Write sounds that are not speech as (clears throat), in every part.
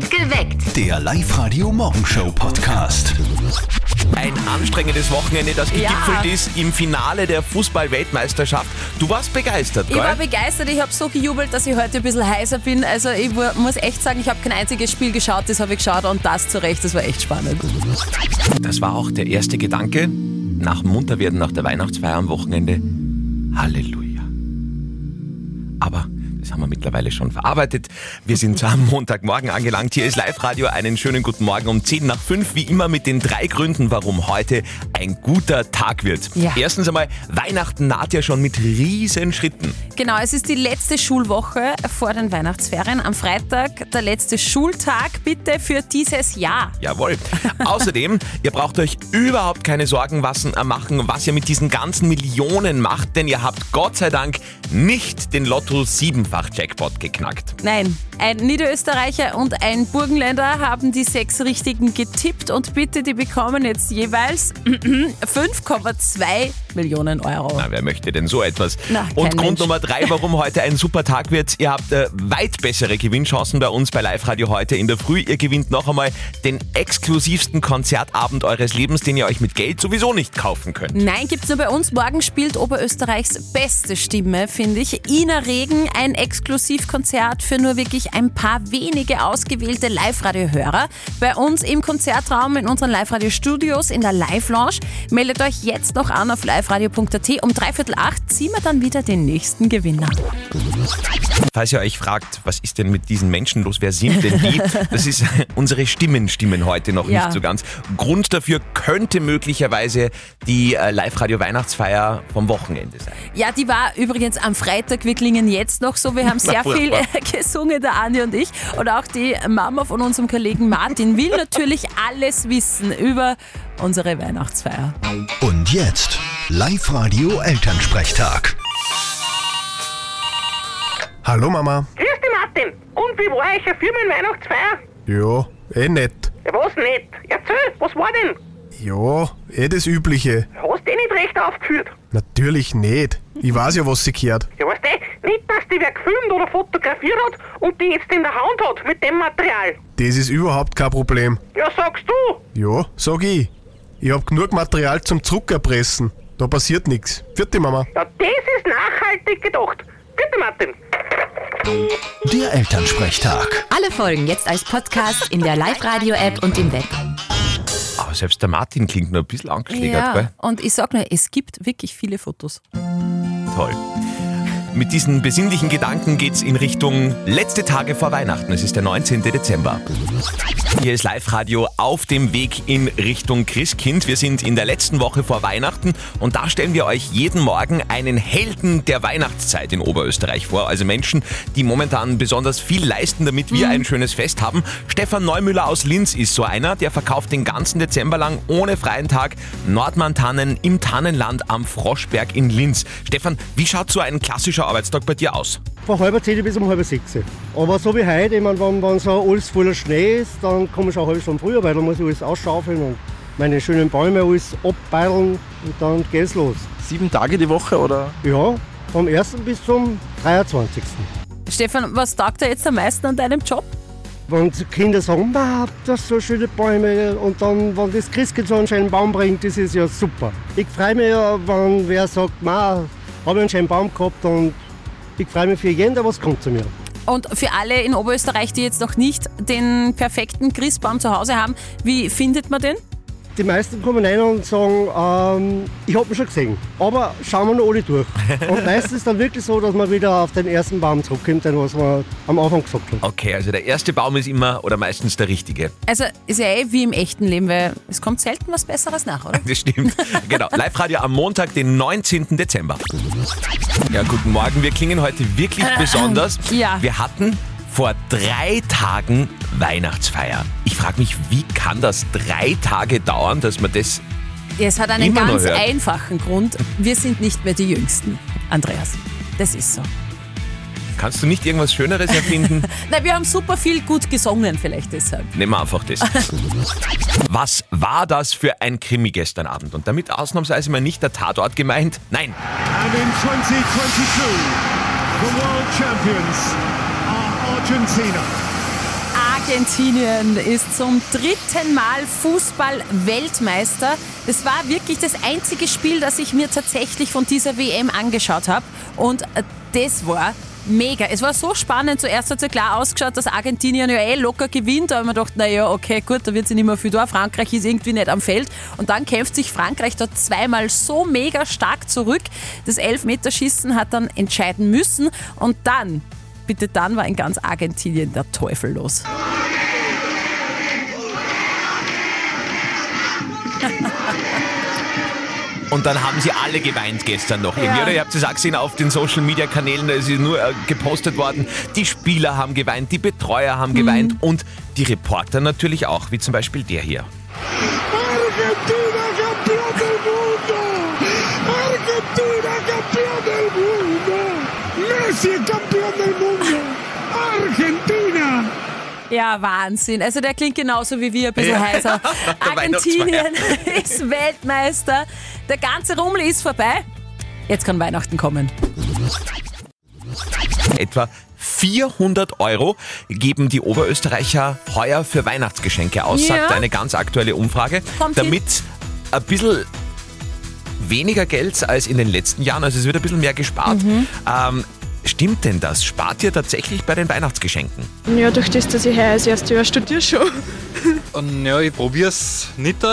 Geweckt. Der Live-Radio-Morgenshow-Podcast. Ein anstrengendes Wochenende, das Ja. gegipfelt ist im Finale der Fußball-Weltmeisterschaft. Du warst begeistert, Ich war gell? begeistert, ich habe so gejubelt, dass ich heute ein bisschen heißer bin. Also ich mu- muss echt sagen, ich habe kein einziges Spiel geschaut, das habe ich geschaut und das zu Recht, das war echt spannend. Das war auch der erste Gedanke nach dem Munterwerden nach der Weihnachtsfeier am Wochenende. Halleluja. Aber haben wir mittlerweile schon verarbeitet. Wir sind am Montagmorgen angelangt. Hier ist Live-Radio. Einen schönen guten Morgen um 10 nach 5, wie immer mit den drei Gründen, warum heute ein guter Tag wird. Ja. Erstens einmal, Weihnachten naht ja schon mit riesen Schritten. Genau, es ist die letzte Schulwoche vor den Weihnachtsferien. Am Freitag der letzte Schultag, bitte für dieses Jahr. Jawohl. (laughs) Außerdem, ihr braucht euch überhaupt keine Sorgen äh, machen, was ihr mit diesen ganzen Millionen macht, denn ihr habt Gott sei Dank nicht den Lotto 7-fach Jackpot geknackt. Nein, ein Niederösterreicher und ein Burgenländer haben die sechs Richtigen getippt und bitte, die bekommen jetzt jeweils (clears throat) 5,2 Millionen Euro. Na, wer möchte denn so etwas? Na, Und Grund Mensch. Nummer drei, warum heute ein super Tag wird. Ihr habt äh, weit bessere Gewinnchancen bei uns bei Live Radio heute in der Früh. Ihr gewinnt noch einmal den exklusivsten Konzertabend eures Lebens, den ihr euch mit Geld sowieso nicht kaufen könnt. Nein, gibt's nur bei uns. Morgen spielt Oberösterreichs beste Stimme, finde ich. Ina Regen, ein Exklusivkonzert für nur wirklich ein paar wenige ausgewählte Live-Radio-Hörer. Bei uns im Konzertraum in unseren Live-Radio-Studios in der Live-Lounge. Meldet euch jetzt noch an auf liveradio.at. Um dreiviertel acht ziehen wir dann wieder den nächsten Gewinner. Falls ihr euch fragt, was ist denn mit diesen Menschen los, wer sind denn die? (laughs) Das ist unsere Stimmen stimmen heute noch Ja. nicht so ganz. Grund dafür könnte möglicherweise die äh, Live-Radio-Weihnachtsfeier vom Wochenende sein. Ja, die war übrigens am Freitag. Wir klingen jetzt noch so. Wir haben sehr Na, viel äh, gesungen, der Andi und ich. Und auch die Mama von unserem Kollegen Martin will natürlich (laughs) alles wissen über unsere Weihnachtsfeier. Und jetzt Live-Radio-Elternsprechtag. Hallo Mama. Grüß dich, Martin. Und wie war eure Firmenweihnachtsfeier? Ja, eh nett. Ja, was nicht? Erzähl, was war denn? Ja, eh das Übliche. Hast du eh nicht recht aufgeführt? Natürlich nicht. Ich weiß ja, was sie gehört. Ja, weißt du, nicht, dass die wer gefilmt oder fotografiert hat und die jetzt in der Hand hat mit dem Material. Das ist überhaupt kein Problem. Ja, sagst du? Ja, sag ich. Ich hab genug Material zum Zuckerpressen. Da passiert nichts. Vierte Mama. Ja, das ist nachhaltig gedacht. Bitte, Martin. Der Elternsprechtag. Alle Folgen jetzt als Podcast in der Live-Radio-App und im Web. Aber selbst der Martin klingt nur ein bisschen angeschlägert, Ja, gell? und ich sag nur, es gibt wirklich viele Fotos. Toll. Mit diesen besinnlichen Gedanken geht's in Richtung letzte Tage vor Weihnachten. Es ist der 19. Dezember. Hier ist Live-Radio auf dem Weg in Richtung Christkind. Wir sind in der letzten Woche vor Weihnachten und da stellen wir euch jeden Morgen einen Helden der Weihnachtszeit in Oberösterreich vor. Also Menschen, die momentan besonders viel leisten, damit wir ein schönes Fest haben. Stefan Neumüller aus Linz ist so einer, der verkauft den ganzen Dezember lang ohne freien Tag Nordmann-Tannen im Tannenland am Froschberg in Linz. Stefan, wie schaut so ein klassischer Arbeitstag bei dir aus? von halber zehn bis um halb sechs. Aber so wie heute, ich mein, wenn, wenn so alles voller Schnee ist, dann komme ich auch halbe Stunde früher, weil dann muss ich alles ausschaufeln und meine schönen Bäume alles abbeilen und dann geht's los. Sieben Tage die Woche oder? Ja, vom 1. bis zum 23. Stefan, was taugt dir jetzt am meisten an deinem Job? Wenn die Kinder sagen, ma, habt ihr so schöne Bäume und dann, wenn das Christkind so einen schönen Baum bringt, das ist ja super. Ich freue mich ja, wenn wer sagt, ma, habe einen schönen Baum gehabt und ich freue mich für jeden, der was kommt zu mir. Und für alle in Oberösterreich, die jetzt noch nicht den perfekten Christbaum zu Hause haben, wie findet man den? Die meisten kommen rein und sagen, ähm, ich habe ihn schon gesehen, aber schauen wir noch alle durch. (laughs) Und meistens ist es dann wirklich so, dass man wieder auf den ersten Baum zurückkommt, den was man am Anfang gesagt hat. Okay, also der erste Baum ist immer oder meistens der richtige. Also ist ja eh wie im echten Leben, weil es kommt selten was Besseres nach, oder? (laughs) Das stimmt. genau. Live-Radio am Montag, den 19. Dezember. Ja, guten Morgen. Wir klingen heute wirklich (clears throat) besonders. Ja. Wir hatten vor drei Tagen Weihnachtsfeier. Ich frage mich, wie kann das drei Tage dauern, dass man das. Ja, es hat einen Immer noch ganz hört. einfachen Grund. Wir sind nicht mehr die Jüngsten, Andreas. Das ist so. Kannst du nicht irgendwas Schöneres erfinden? (laughs) Na, wir haben super viel gut gesungen, vielleicht deshalb. Nehmen wir einfach das. (laughs) Was war das für ein Krimi gestern Abend? Und damit ausnahmsweise mal nicht der Tatort gemeint. Nein, And in 2022, the world champions Argentina. Argentinien ist zum dritten Mal Fußball-Weltmeister. Das war wirklich das einzige Spiel, das ich mir tatsächlich von dieser WM angeschaut habe. Und das war mega. Es war so spannend. Zuerst hat es ja klar ausgeschaut, dass Argentinien ja eh locker gewinnt. Da haben wir gedacht, naja, okay, gut, da wird sie nicht mehr viel da. Frankreich ist irgendwie nicht am Feld. Und dann kämpft sich Frankreich dort zweimal so mega stark zurück. Das Elfmeterschießen hat dann entscheiden müssen. Und dann, bitte dann, war in ganz Argentinien der Teufel los. (laughs) Und dann haben sie alle geweint gestern noch. Irgendwie, Ja. oder? Ihr habt es auch gesehen auf den Social Media Kanälen, da ist es nur äh, gepostet worden. Die Spieler haben geweint, die Betreuer haben geweint und die Reporter natürlich auch, wie zum Beispiel der hier. Argentina campeón del mundo. Argentina campeón del mundo. Messi es campeón del mundo. Argentina. Ja, Wahnsinn. Also der klingt genauso wie wir, ein bisschen Ja. heißer. (laughs) Argentinien (laughs) ist Weltmeister. Der ganze Rummel ist vorbei. Jetzt kann Weihnachten kommen. Etwa 400 Euro geben die Oberösterreicher heuer für Weihnachtsgeschenke aus, Ja. sagt eine ganz aktuelle Umfrage. Kommt hin. damit ein bisschen weniger Geld als in den letzten Jahren, also es wird ein bisschen mehr gespart. Mhm. Ähm, stimmt denn das? Spart ihr tatsächlich bei den Weihnachtsgeschenken? Ja, durch das, dass ich heuer das erste Jahr studiere schon. Und ja, ich probiere es nicht,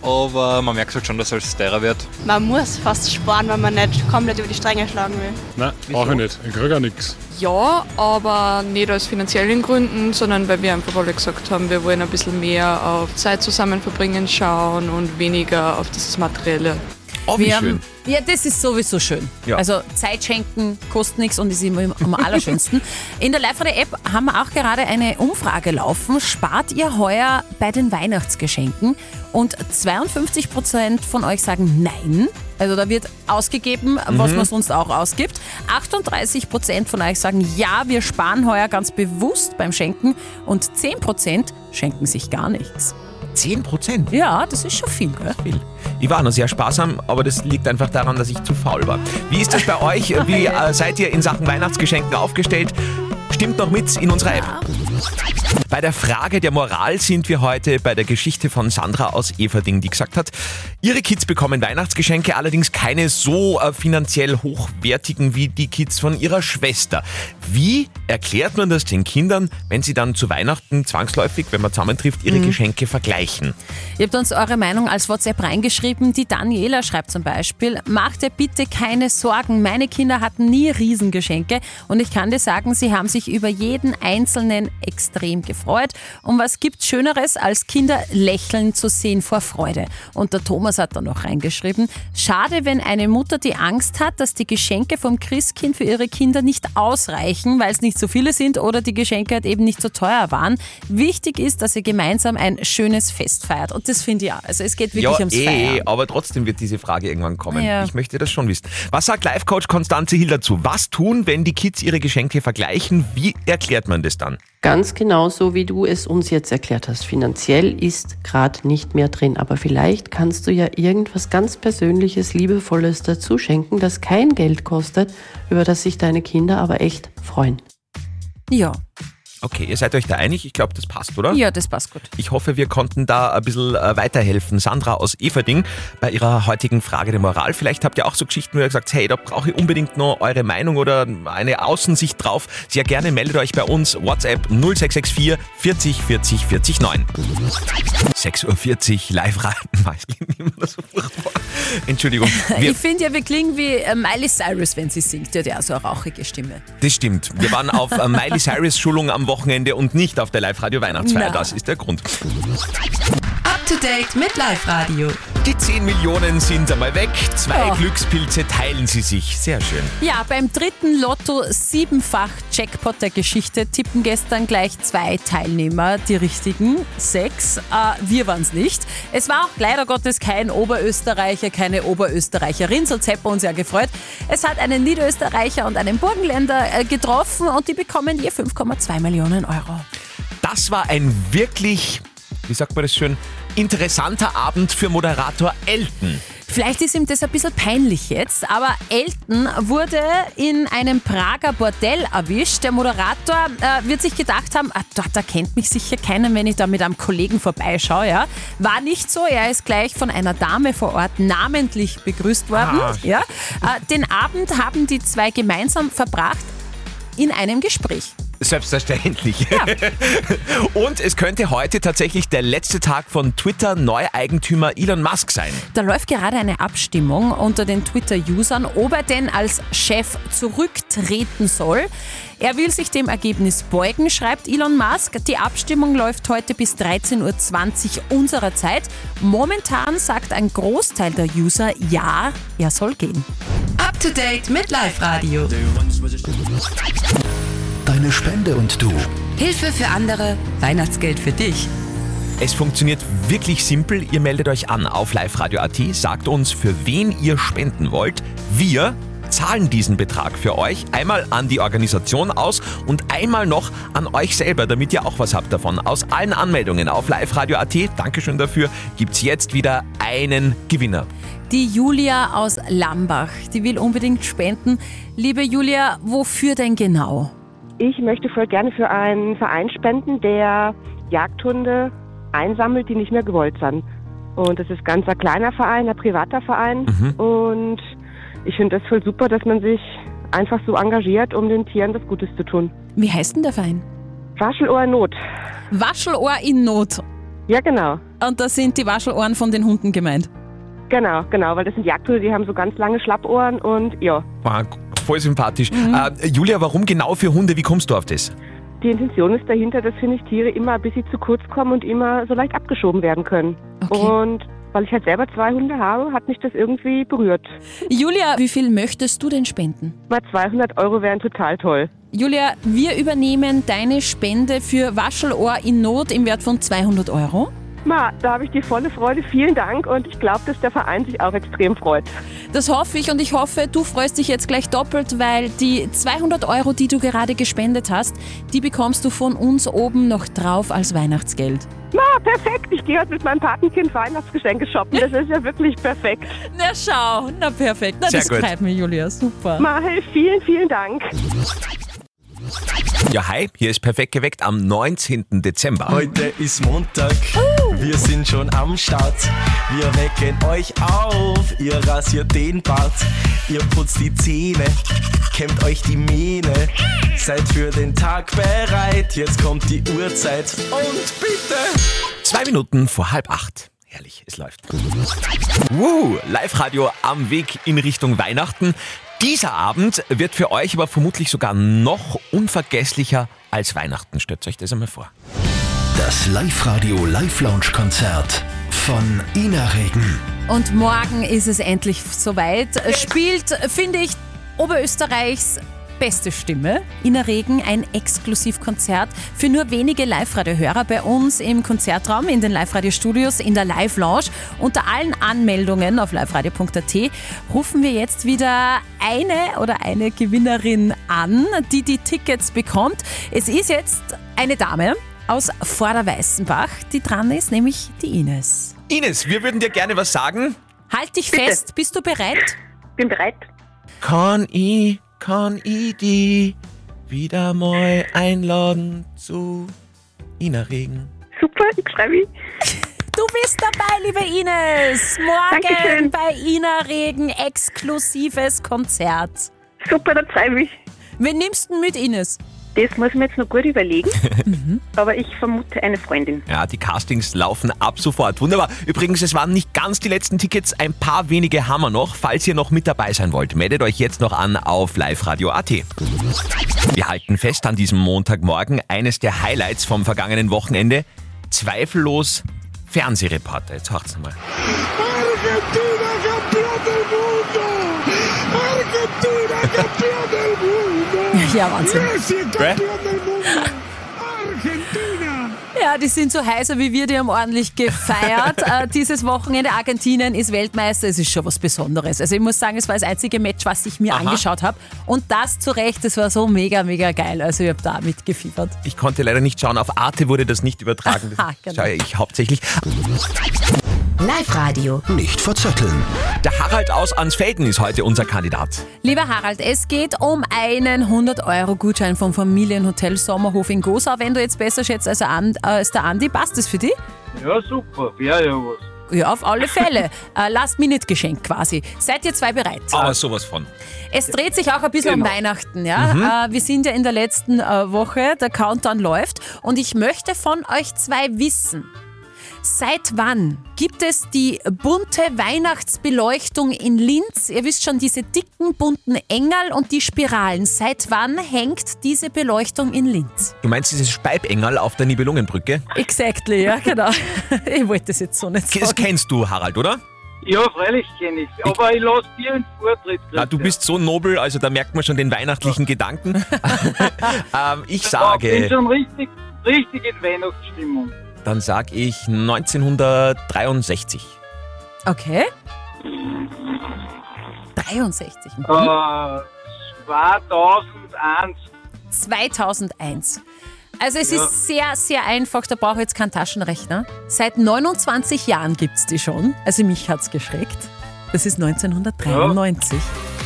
aber man merkt halt schon, dass es teurer wird. Man muss fast sparen, wenn man nicht komplett über die Stränge schlagen will. Nein, brauche ich nicht. Ich kriege auch nichts. Ja, aber nicht aus finanziellen Gründen, sondern weil wir einfach alle gesagt haben, wir wollen ein bisschen mehr auf Zeit zusammen verbringen schauen und weniger auf dieses Materielle. Oh, wie Wir schön. Ja, das ist sowieso schön. Ja. Also Zeit schenken kostet nichts und ist immer am allerschönsten. (laughs) In der Live-Radio-App haben wir auch gerade eine Umfrage laufen. Spart ihr heuer bei den Weihnachtsgeschenken? Und 52 Prozent von euch sagen Nein. Also da wird ausgegeben, was man sonst auch ausgibt. 38 Prozent von euch sagen Ja, wir sparen heuer ganz bewusst beim Schenken. Und 10 Prozent schenken sich gar nichts. 10 Prozent? Ja, das ist schon viel, gell? Viel. Ich war noch sehr sparsam, aber das liegt einfach daran, dass ich zu faul war. Wie ist das bei euch? Wie äh, seid ihr in Sachen Weihnachtsgeschenken aufgestellt? Stimmt noch mit in unserer App. Bei der Frage der Moral sind wir heute bei der Geschichte von Sandra aus Everding, die gesagt hat, ihre Kids bekommen Weihnachtsgeschenke, allerdings keine so äh, finanziell hochwertigen wie die Kids von ihrer Schwester. Wie erklärt man das den Kindern, wenn sie dann zu Weihnachten zwangsläufig, wenn man zusammentrifft, ihre Geschenke vergleichen? Ihr habt uns eure Meinung als WhatsApp reingeschrieben. Die Daniela schreibt zum Beispiel, macht dir bitte keine Sorgen. Meine Kinder hatten nie Riesengeschenke und ich kann dir sagen, sie haben sich über jeden einzelnen extrem gefreut. Und was gibt's Schöneres, als Kinder lächeln zu sehen vor Freude? Und der Thomas hat da noch reingeschrieben, schade, wenn eine Mutter die Angst hat, dass die Geschenke vom Christkind für ihre Kinder nicht ausreichen, weil es nicht so viele sind oder die Geschenke halt eben nicht so teuer waren. Wichtig ist, dass ihr gemeinsam ein schönes Fest feiert. Und das finde ich auch. Also es geht wirklich ja, ums eh, Feiern. aber trotzdem wird diese Frage irgendwann kommen. Ja. Ich möchte das schon wissen. Was sagt Life-Coach Konstanze Hill dazu? Was tun, wenn die Kids ihre Geschenke vergleichen? Wie erklärt man das dann? Ganz genau so, wie du es uns jetzt erklärt hast. Finanziell ist gerade nicht mehr drin, aber vielleicht kannst du ja irgendwas ganz Persönliches, Liebevolles dazu schenken, das kein Geld kostet, über das sich deine Kinder aber echt freuen. Ja. Okay, ihr seid euch da einig? Ich glaube, das passt, oder? ja, das passt gut. Ich hoffe, wir konnten da ein bisschen äh, weiterhelfen. Sandra aus Everding bei ihrer heutigen Frage der Moral. Vielleicht habt ihr auch so Geschichten, wo ihr sagt, hey, da brauche ich unbedingt noch eure Meinung oder eine Außensicht drauf. Sehr gerne meldet euch bei uns. WhatsApp 0664 40 40 40 9. 6.40 Uhr live rein. Es klingt immer so furchtbar. Entschuldigung. (laughs) Wir, Ich finde ja, wir klingen wie äh, Miley Cyrus, wenn sie singt. Die hat ja auch so eine rauchige Stimme. das stimmt. Wir waren auf äh, Miley Cyrus Schulung am Wochenende und nicht auf der Live-Radio Weihnachtsfeier. Na. Das ist der Grund. Up to date mit Live Radio. Die 10 Millionen sind einmal weg. Zwei Ja. Glückspilze teilen sie sich. Sehr schön. Ja, beim dritten Lotto siebenfach Jackpot der Geschichte tippen gestern gleich zwei Teilnehmer die richtigen. Sechs. Äh, wir waren es nicht. Es war auch leider Gottes kein Oberösterreicher, keine Oberösterreicherin, sonst hätten wir uns ja gefreut. Es hat einen Niederösterreicher und einen Burgenländer äh, getroffen und die bekommen je 5,2 Millionen Euro. Das war ein wirklich, wie sagt man das schön, interessanter Abend für Moderator Elton. Vielleicht ist ihm das ein bisschen peinlich jetzt, aber Elton wurde in einem Prager Bordell erwischt. Der Moderator äh, wird sich gedacht haben, ah, dort erkennt mich sicher keiner, wenn ich da mit einem Kollegen vorbeischaue. Ja. War nicht so, er ist gleich von einer Dame vor Ort namentlich begrüßt worden. Ah. Ja. Äh, den Abend haben die zwei gemeinsam verbracht in einem Gespräch. Selbstverständlich. (laughs) Und es könnte heute tatsächlich der letzte Tag von Twitter-Neueigentümer Elon Musk sein. Da läuft gerade eine Abstimmung unter den Twitter-Usern, ob er denn als Chef zurücktreten soll. Er will sich dem Ergebnis beugen, schreibt Elon Musk. Die Abstimmung läuft heute bis 13.20 Uhr unserer Zeit. Momentan sagt ein Großteil der User ja, er soll gehen. Up to date mit Live Radio. Deine Spende und du. Hilfe für andere, Weihnachtsgeld für dich. Es funktioniert wirklich simpel. Ihr meldet euch an auf liveradio.at, sagt uns, für wen ihr spenden wollt. Wir zahlen diesen Betrag für euch einmal an die Organisation aus und einmal noch an euch selber, damit ihr auch was habt davon. Aus allen Anmeldungen auf liveradio.at, Dankeschön dafür, gibt's jetzt wieder einen Gewinner. Die Julia aus Lambach, die will unbedingt spenden. Liebe Julia, wofür denn genau? Ich möchte voll gerne für einen Verein spenden, der Jagdhunde einsammelt, die nicht mehr gewollt sind. Und das ist ganz ein kleiner Verein, ein privater Verein. Und ich finde das voll super, dass man sich einfach so engagiert, um den Tieren das Gutes zu tun. Wie heißt denn der Verein? Waschelohr in Not. Waschelohr in Not. Ja, genau. Und da sind die Waschelohren von den Hunden gemeint. Genau, genau, weil das sind Jagdhunde, die haben so ganz lange Schlappohren und ja. Wow, voll sympathisch. Äh, Julia, warum genau für Hunde? Wie kommst du auf das? Die Intention ist dahinter, dass, finde ich, Tiere immer ein bisschen zu kurz kommen und immer so leicht abgeschoben werden können. Und weil ich halt selber zwei Hunde habe, hat mich das irgendwie berührt. Julia, wie viel möchtest du denn spenden? Mal 200 Euro wären total toll. Julia, wir übernehmen deine Spende für Waschelohr in Not im Wert von 200 Euro. Ma, da habe ich die volle Freude. Vielen Dank und ich glaube, dass der Verein sich auch extrem freut. Das hoffe ich und ich hoffe, du freust dich jetzt gleich doppelt, weil die 200 Euro, die du gerade gespendet hast, die bekommst du von uns oben noch drauf als Weihnachtsgeld. Na, perfekt. Ich gehe heute mit meinem Patenkind Weihnachtsgeschenke shoppen. Das ist ja wirklich perfekt. Na schau, na perfekt. Na, Sehr das gut. freut mich, Julia. Super. Mahel, vielen, vielen Dank. Ja, hi, hier ist Perfekt geweckt am 19. Dezember. Heute ist Montag, wir sind schon am Start. Wir wecken euch auf, ihr rasiert den Bart, ihr putzt die Zähne, kämmt euch die Mähne. Seid für den Tag bereit, jetzt kommt die Uhrzeit und bitte. Zwei Minuten vor halb acht. Herrlich, es läuft. Woo, Live-Radio am Weg in Richtung Weihnachten. Dieser Abend wird für euch aber vermutlich sogar noch unvergesslicher als Weihnachten. Stellt euch das einmal vor. Das Live-Radio Live-Lounge-Konzert von Ina Regen. Und morgen ist es endlich soweit. Spielt, finde ich, Oberösterreichs beste Stimme. Ina Regen, ein Exklusivkonzert für nur wenige Live-Radio-Hörer bei uns im Konzertraum, in den Live-Radio-Studios, in der Live-Lounge. Unter allen Anmeldungen auf liveradio.at rufen wir jetzt wieder eine oder eine Gewinnerin an, die die Tickets bekommt. Es ist jetzt eine Dame aus Vorderweißenbach, die dran ist, nämlich die Ines. Ines, wir würden dir gerne was sagen. Halt dich fest, bist du bereit? Bin bereit. Kann ich, kann ich die wieder mal einladen zu Ina Regen? Super, ich schreibe mich. Du bist dabei, liebe Ines. Morgen Dankeschön. bei Ina Regen exklusives Konzert. Super, da freue ich mich. Wen nimmst du mit, Ines? Das muss ich mir jetzt noch gut überlegen. (laughs) Aber ich vermute eine Freundin. Ja, die Castings laufen ab sofort. Wunderbar. Übrigens, es waren nicht ganz die letzten Tickets. Ein paar wenige haben wir noch. Falls ihr noch mit dabei sein wollt, meldet euch jetzt noch an auf liveradio.at. Wir halten fest an diesem Montagmorgen eines der Highlights vom vergangenen Wochenende. Zweifellos Fernsehreporter. Jetzt hört's mal. Argentina campeón del mundo. Argentina campeón. Ja, Wahnsinn. (laughs) Ja, die sind so heißer wie wir, die haben ordentlich gefeiert. (laughs) äh, dieses Wochenende Argentinien ist Weltmeister, es ist schon was Besonderes. Also ich muss sagen, es war das einzige Match, was ich mir Aha. angeschaut habe. Und das zu Recht, das war so mega, mega geil. Also ich habe da mitgefiebert. Ich konnte leider nicht schauen. Auf Arte wurde das nicht übertragen. (laughs) Das Aha, genau. schaue ich hauptsächlich. Live-Radio. Nicht verzetteln. Der Harald aus Ansfelden ist heute unser Kandidat. Lieber Harald, es geht um einen 100-Euro-Gutschein vom Familienhotel Sommerhof in Gosau. Wenn du jetzt besser schätzt als, An- als der Andi, passt das für dich? Ja, super. Wäre ja was. Ja, auf alle Fälle. (laughs) äh, Last-Minute-Geschenk quasi. Seid ihr zwei bereit? Aber sowas von. Es dreht sich auch ein bisschen Genau. um Weihnachten, ja. Mhm. Äh, wir sind ja in der letzten äh, Woche, der Countdown läuft und ich möchte von euch zwei wissen. Seit wann gibt es die bunte Weihnachtsbeleuchtung in Linz? Ihr wisst schon, diese dicken bunten Engel und die Spiralen. Seit wann hängt diese Beleuchtung in Linz? Du meinst dieses Speibengel auf der Nibelungenbrücke? Exactly, ja, (laughs) genau. Ich wollte das jetzt so nicht Das sagen. kennst du, Harald, oder? Ja, freilich kenne ich Aber ich lasse dir einen Vortritt. Ja, du bist so nobel, also da merkt man schon den weihnachtlichen Gedanken. (laughs) ähm, ich Ich bin sage, schon richtig, richtig in Weihnachtsstimmung. Dann sag ich 1963. Okay. 63. Mhm. Äh, 2001. 2001. Also es Ja. ist sehr, sehr einfach, da brauche ich jetzt keinen Taschenrechner. Seit 29 Jahren gibt es die schon. Also mich hat es geschreckt. Das ist 1993.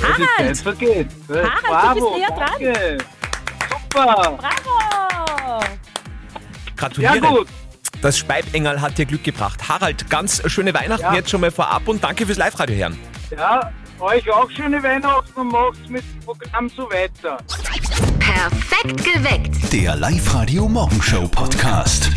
Ja, die Zeit Harald! vergeht. Äh, Harald, Bravo, du bist näher dran. danke. Super. Bravo! Gratuliere. Ja, gut. Das Speibengel hat dir Glück gebracht. Harald, ganz schöne Weihnachten Ja. jetzt schon mal vorab und danke fürs Live-Radio hören. Ja, euch auch schöne Weihnachten und macht's mit dem Programm so weiter. Perfekt geweckt. Der Live-Radio Morgenshow Podcast.